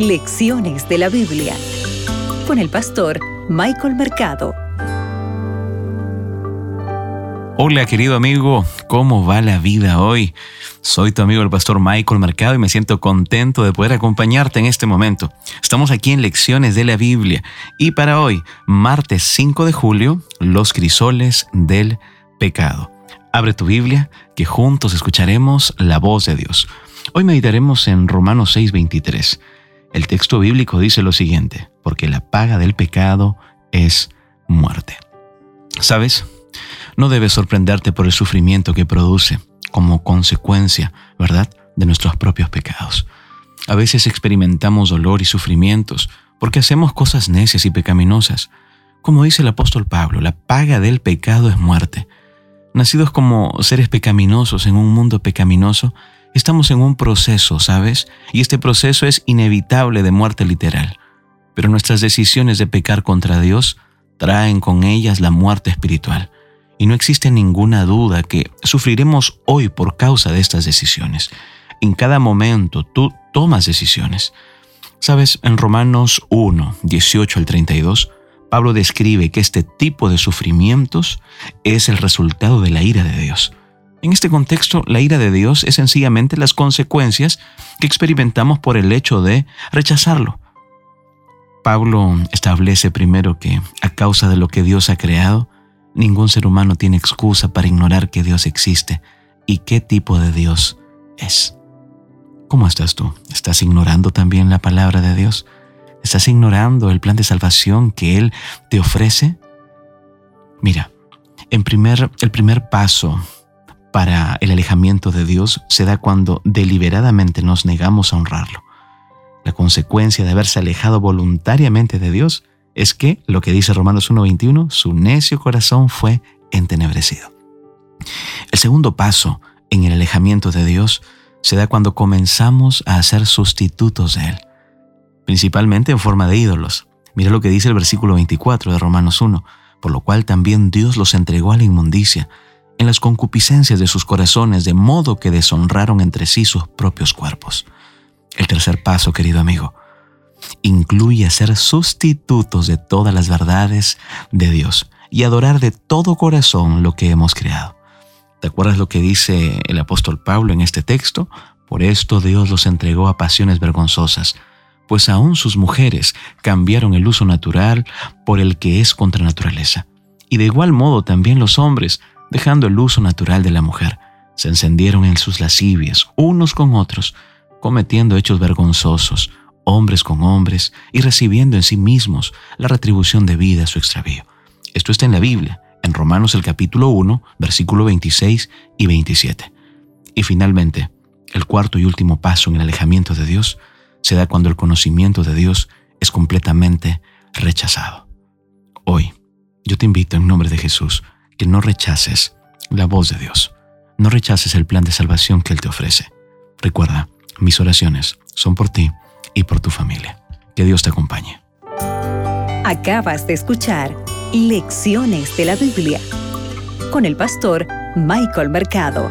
Lecciones de la Biblia con el pastor Michael Mercado. Hola querido amigo, ¿cómo va la vida hoy? Soy tu amigo el pastor Michael Mercado y me siento contento de poder acompañarte en este momento. Estamos aquí en Lecciones de la Biblia y para hoy, martes 5 de julio, los crisoles del pecado. Abre tu Biblia, que juntos escucharemos la voz de Dios. Hoy meditaremos en Romanos 6:23. El texto bíblico dice lo siguiente, porque la paga del pecado es muerte. ¿Sabes? No debes sorprenderte por el sufrimiento que produce como consecuencia, ¿verdad?, de nuestros propios pecados. A veces experimentamos dolor y sufrimientos porque hacemos cosas necias y pecaminosas. Como dice el apóstol Pablo, la paga del pecado es muerte. Nacidos como seres pecaminosos en un mundo pecaminoso, Estamos en un proceso, ¿sabes? Y este proceso es inevitable de muerte literal. Pero nuestras decisiones de pecar contra Dios traen con ellas la muerte espiritual. Y no existe ninguna duda que sufriremos hoy por causa de estas decisiones. En cada momento tú tomas decisiones. Sabes, en Romanos 1, 18 al 32, Pablo describe que este tipo de sufrimientos es el resultado de la ira de Dios. En este contexto, la ira de Dios es sencillamente las consecuencias que experimentamos por el hecho de rechazarlo. Pablo establece primero que, a causa de lo que Dios ha creado, ningún ser humano tiene excusa para ignorar que Dios existe y qué tipo de Dios es. ¿Cómo estás tú? ¿Estás ignorando también la palabra de Dios? ¿Estás ignorando el plan de salvación que Él te ofrece? Mira, en primer, el primer paso para el alejamiento de Dios se da cuando deliberadamente nos negamos a honrarlo. La consecuencia de haberse alejado voluntariamente de Dios es que, lo que dice Romanos 1.21, su necio corazón fue entenebrecido. El segundo paso en el alejamiento de Dios se da cuando comenzamos a hacer sustitutos de Él, principalmente en forma de ídolos. Mira lo que dice el versículo 24 de Romanos 1, por lo cual también Dios los entregó a la inmundicia en las concupiscencias de sus corazones, de modo que deshonraron entre sí sus propios cuerpos. El tercer paso, querido amigo, incluye ser sustitutos de todas las verdades de Dios y adorar de todo corazón lo que hemos creado. ¿Te acuerdas lo que dice el apóstol Pablo en este texto? Por esto Dios los entregó a pasiones vergonzosas, pues aún sus mujeres cambiaron el uso natural por el que es contra naturaleza. Y de igual modo también los hombres dejando el uso natural de la mujer, se encendieron en sus lascivias, unos con otros, cometiendo hechos vergonzosos, hombres con hombres, y recibiendo en sí mismos la retribución debida a su extravío. Esto está en la Biblia, en Romanos el capítulo 1, versículo 26 y 27. Y finalmente, el cuarto y último paso en el alejamiento de Dios se da cuando el conocimiento de Dios es completamente rechazado. Hoy, yo te invito en nombre de Jesús que no rechaces la voz de Dios. No rechaces el plan de salvación que Él te ofrece. Recuerda, mis oraciones son por ti y por tu familia. Que Dios te acompañe. Acabas de escuchar Lecciones de la Biblia con el pastor Michael Mercado.